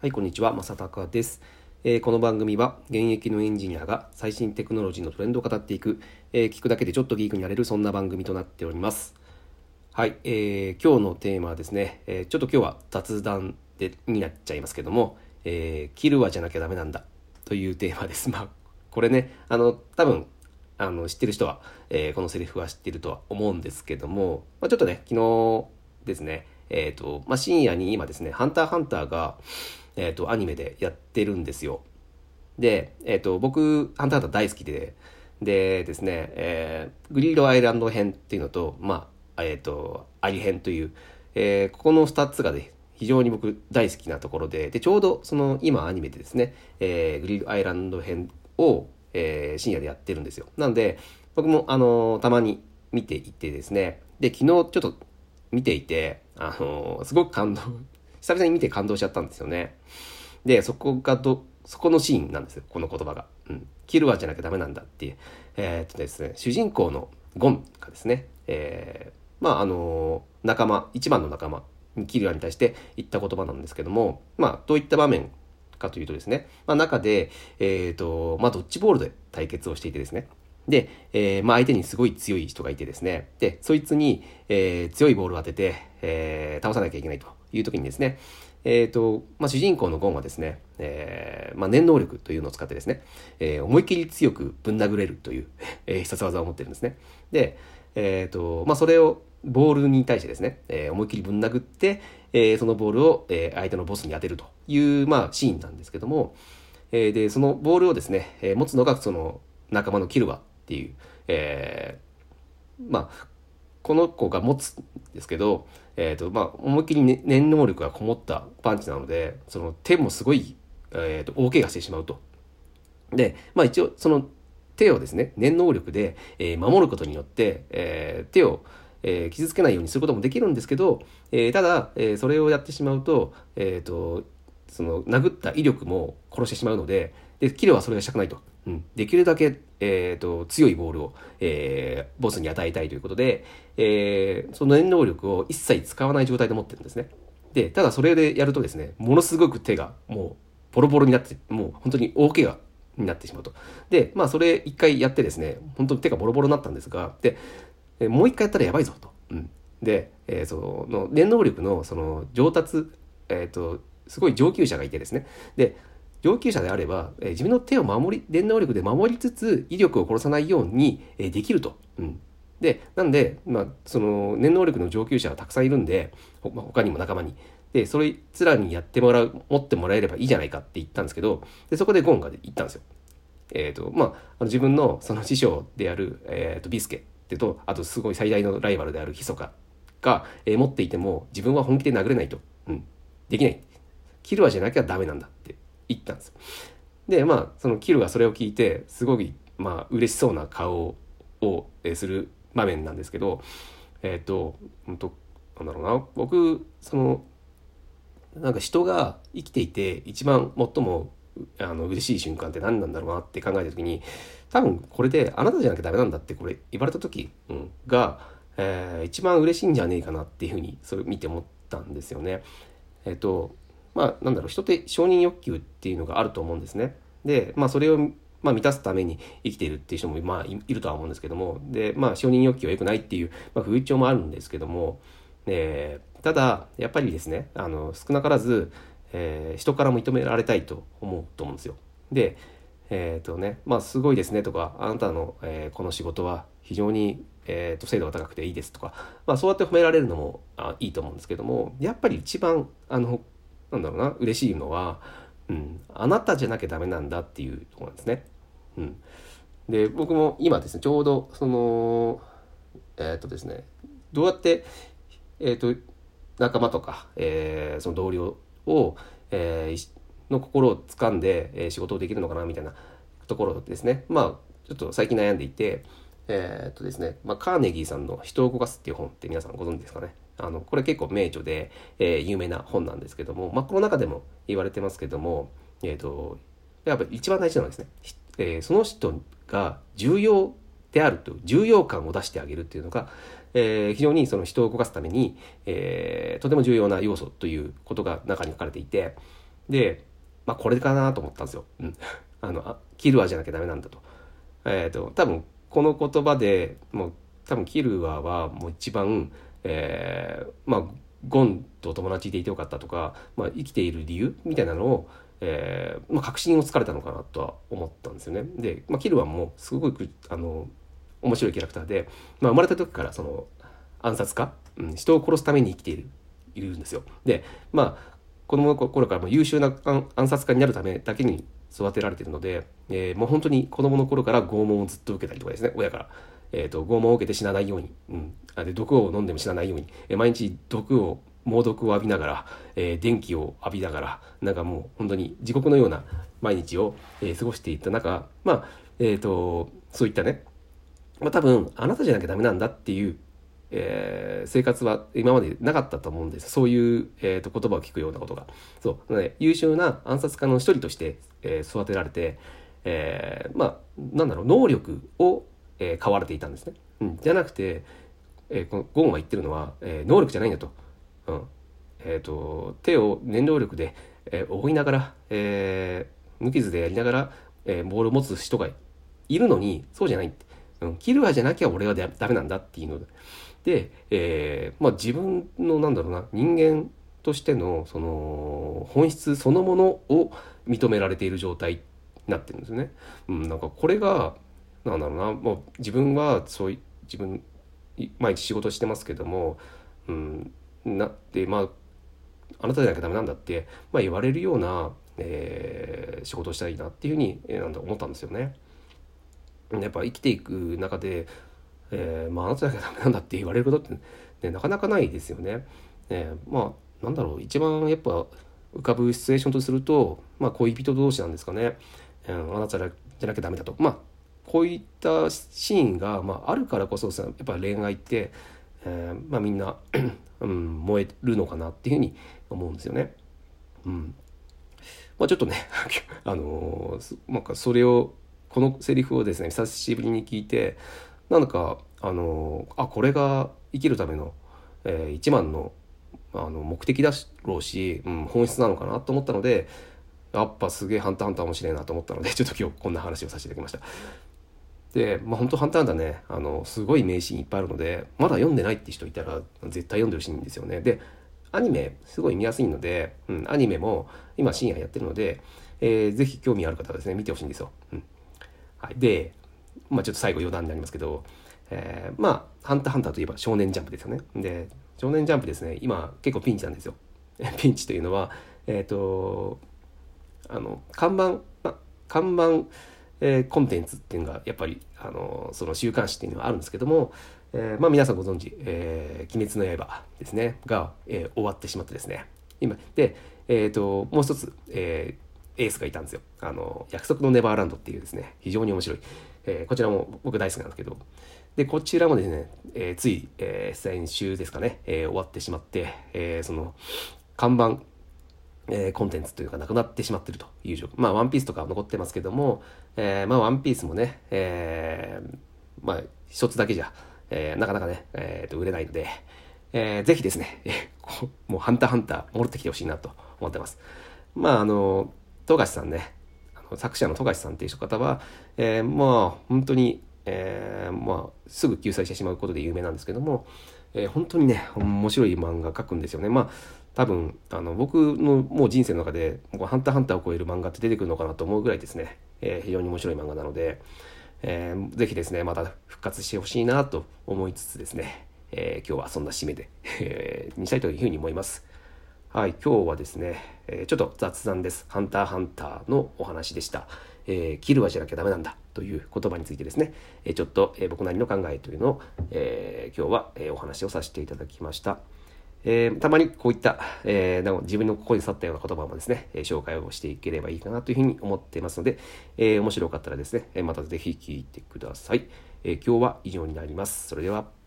はい、こんにちは、まさたかです、えー、この番組は現役のエンジニアが最新テクノロジーのトレンドを語っていく、えー、聞くだけでちょっとギークになれるそんな番組となっております。はい、えー、今日のテーマはですね、えちょっと今日は雑談でになっちゃいますけども、えキルはじゃなきゃダメなんだというテーマです。まあ、これね、あの、多分、あの、知ってる人は、えこのセリフは知ってるとは思うんですけども、まあ、ちょっとね、昨日ですね、えっ、と、まあ、深夜に今ですね、ハンターハンターが、えっ、ー、と、アニメでやってるんですよ。で、えっ、ー、と、僕、ハンターハンター大好きで、でですね、えー、グリードアイランド編っていうのと、まあ、えっ、ー、と、アリ編という、えー、ここの2つがね、非常に僕大好きなところで、で、ちょうどその今アニメでですね、えー、グリードアイランド編を、えー、深夜でやってるんですよ。なので、僕もあのたまに見ていてですね、で、昨日ちょっと見ていて、あのすごく感動久々に見て感動しちゃったんですよね。で、そこがど、そこのシーンなんですよ、この言葉が。うん。キルアじゃなきゃダメなんだっていう。えー、っとですね、主人公のゴンがですね、えー、まあ、あのー、仲間、一番の仲間に、キルアに対して言った言葉なんですけども、まあ、どういった場面かというとですね、まあ、中で、えっ、と、まあ、ドッジボールで対決をしていてですね、で、えー、まあ、相手にすごい強い人がいてですね、で、そいつに、えー、強いボールを当てて、えー、倒さなきゃいけないという時にですね、えっ、ー、と、まあ、主人公のゴンはですね、えー、まあ、念能力というのを使ってですね、えー、思い切り強くぶん殴れるという、えー、必殺技を持ってるんですね。で、えっ、ー、と、まあ、それをボールに対してですね、えー、思い切りぶん殴って、えー、そのボールを、えー、相手のボスに当てるという、まあ、シーンなんですけども、えー、で、そのボールをですね、えー、持つのがその仲間のキルワっていう、えー、まあ、この子が持つんですけど、えっ、ー、と、まあ、思いっきり、ね、念能力がこもったパンチなので、その手もすごい、え、ー、と、大怪我してしまうと。で、まあ一応、その手をですね、念能力で、えー、守ることによって、えー、手を、えー、傷つけないようにすることもできるんですけど、え、ただ、え、それをやってしまうと、えっ、ー、と、その殴った威力も殺してしまうので、で、キルはそれがしたくないと。うん、できるだけ、えーと、強いボールを、えー、ボスに与えたいということで、えー、その念能力を一切使わない状態で持ってるんですね。で、ただそれでやるとですね、ものすごく手がもうボロボロになって、もう本当に大怪我になってしまうと。で、まあそれ一回やってですね、本当に手がボロボロになったんですが、で、もう一回やったらやばいぞと。うん、で、えー、その念能力のその上達、えっ、ー、と、すごい上級者がいてですね。で、上級者であれば、え、自分の手を守り、電能力で守りつつ、威力を殺さないように、え、できると。うん。で、なんで、まあ、その、念能力の上級者がたくさんいるんで、ほ他にも仲間に。で、そいつらにやってもらう、持ってもらえればいいじゃないかって言ったんですけど、で、そこでゴンが言ったんですよ。えっ、ー、と、まあ、あの自分のその師匠である、えっ、ー、と、ビスケってと、あとすごい最大のライバルであるヒソカが、えー、持っていても、自分は本気で殴れないと。うん。できない。キルアじゃなきゃダメなんだって言ったんですでまあそのキルがそれを聞いてすごいまあ嬉しそうな顔をする場面なんですけどえっ、ー、と本当なんだろうな僕そのなんか人が生きていて一番最もあの嬉しい瞬間って何なんだろうなって考えた時に多分これであなたじゃなきゃダメなんだってこれ言われた時、うん、が、えー、一番嬉しいんじゃねえかなっていうふうにそれ見て思ったんですよね。えっ、ー、とまあ、なんだろう、人って承認欲求っていうのがあると思うんですね。で、まあ、それを、まあ、満たすために生きているっていう人も、まあ、いるとは思うんですけども、で、まあ、承認欲求は良くないっていう、まあ、風潮もあるんですけども、えー、ただ、やっぱりですね、あの、少なからず、えー、人から認められたいと思うと思うんですよ。で、えっ、ー、とね、まあ、すごいですねとか、あなたの、えー、この仕事は非常に、えーと、精度が高くていいですとか、まあ、そうやって褒められるのもあいいと思うんですけども、やっぱり一番、あの、なんだろうな嬉しいのは、うん、あなたじゃなきゃダメなんだっていうところなんですね。うん、で僕も今ですねちょうどそのえー、っとですねどうやって、えー、っと仲間とか、えー、その同僚を、えー、の心を掴んで、えー、仕事をできるのかなみたいなところですね。まあちょっと最近悩んでいてえ、っとですね、まあ、カーネギーさんの「人を動かす」っていう本って皆さんご存知ですかね。あのこれ結構名著で、えー、有名な本なんですけども、まあ、この中でも言われてますけども、えーと、やっぱ一番大事なのはですね、えー、その人が重要であると重要感を出してあげるっていうのが、えー、非常にその人を動かすために、えー、とても重要な要素ということが中に書かれていてで、まあ、これかなと思ったんですよ。うん、あのあキルアじゃなきゃダメなんだと。えっ、ー、と多分この言葉でもう多分キルアはもう一番、えー、まあゴンと友達でいてよかったとか、まあ、生きている理由みたいなのを、えーまあ、確信をつかれたのかなとは思ったんですよね。で、まあ、キルアもうすごくあの面白いキャラクターで、まあ、生まれた時からその暗殺家、うん、人を殺すために生きているいるんですよ。でまあ子供の頃からも優秀な暗殺家になるためだけに育てられてるので、えー、もう本当に子供の頃から拷問をずっと受けたりとかですね親から。えーと、拷問を受けて死なないように、うん、あで毒を飲んでも死なないように、えー、毎日毒を猛毒を浴びながら、えー、電気を浴びながらなんかもう本当に地獄のような毎日を、えー、過ごしていった中まあえっ、ー、とそういったね、まあ、多分あなたじゃなきゃダメなんだっていうえー、生活は今までなかったと思うんです。そういう、えーと、言葉を聞くようなことが。そう。なので優秀な暗殺家の一人として、えー、育てられて、えー、まあなんだろう能力を、えー、買われていたんですね、うん、じゃなくて、えー、このゴンは言ってるのは、えー、能力じゃないんだと,、うん。えーと、手を念動力で、えー、覆いながら、えー、無傷でやりながら、えー、ボールを持つ人がいるのにそうじゃないって、うん、キルアじゃなきゃ俺はダメなんだっていうので。で、えー、まあ、自分のなんだろうな人間としてのその本質そのものを認められている状態になってるんですよね。うん、なんかこれがなんだろうなもう自分はそうい自分毎日仕事してますけども、うん、なってまああなたじゃなきゃダメなんだって、まあ、言われるような、えー、仕事をしたいなっていうふうに、えー、なんだ思ったんですよね。やっぱ生きていく中でえー、まあ、あなただけダメなんだって言われることって、ね、なかなかないですよね。ねまあ、なんだろう、一番やっぱ浮かぶシチュエーションとすると、まあ、恋人同士なんですかね。うん、あなたじゃなきゃダメだと。まあ、こういったシーンが、まあ、あるからこそさ、やっぱ恋愛って、えー、まあ、みんな うん、燃えるのかなっていうふうに思うんですよね。うん。まあ、ちょっとね あのー、なんかそれを、このセリフをですね、久しぶりに聞いて、なんかあのあこれが生きるための、えー、一番のあの目的だろうし、うん、本質なのかなと思ったのでやっぱすげえハンターハンター面白いなと思ったのでちょっと今日こんな話をさせていただきました。で、まあ、本当ハンターハンターねあのすごい名シーンいっぱいあるのでまだ読んでないって人いたら絶対読んでほしいんですよね。でアニメすごい見やすいので、うん、アニメも今深夜やってるので、えー、ぜひ興味ある方はですね見てほしいんですよ。うんはい、でまあ、ちょっと最後余談になりますけど、えー、まあ、ハンターハンターといえば少年ジャンプですよね。で、少年ジャンプですね、今結構ピンチなんですよ。ピンチというのは、えっ、ー、と、あの、看板、ま、看板、えー、コンテンツっていうのが、やっぱり、あの、その週刊誌っていうのはあるんですけども、えー、まあ皆さんご存知、えー、鬼滅の刃ですね、が、えー、終わってしまってですね、今、で、えっ、ー、と、もう一つ、えー、エースがいたんですよ。あの、約束のネバーランドっていうですね、非常に面白い、えー、こちらも僕大好きなんですけど、で、こちらもですね、えー、つい、えー、先週ですかね、えー、終わってしまって、えー、その、看板、えー、コンテンツというかなくなってしまってるという状況。まあ、ワンピースとかは残ってますけども、えー、まあ、ワンピースもね、えー、まあ、一つだけじゃ、えー、なかなかね、えー、と売れないので、えー、ぜひですね、もうハンターハンター戻ってきてほしいなと思ってます。まあ、あの、富樫さんね、作者の富樫さんっていう方は、えー、まあ本当に、えー、まあすぐ救済してしまうことで有名なんですけども、えー、本当にね面白い漫画描くんですよね。まあ多分あの僕のもう人生の中で「ハンターハンター」を超える漫画って出てくるのかなと思うぐらいですね、えー、非常に面白い漫画なので、えー、ぜひですねまた復活してほしいなと思いつつですね、えー、今日はそんな締めで、えー、にしたいというふうに思います。はい、今日はですね、え、ちょっと雑談です。ハンターハンターのお話でした。えー、キルはじゃなきゃダメなんだという言葉についてですね、え、ちょっと、え僕なりの考えというのを、え今日は、えお話をさせていただきました。えたまにこういった、え自分の心に去ったような言葉もですね、え紹介をしていければいいかなというふうに思っていますので、え面白かったらですね、またぜひ聞いてください。え今日は以上になります。それでは。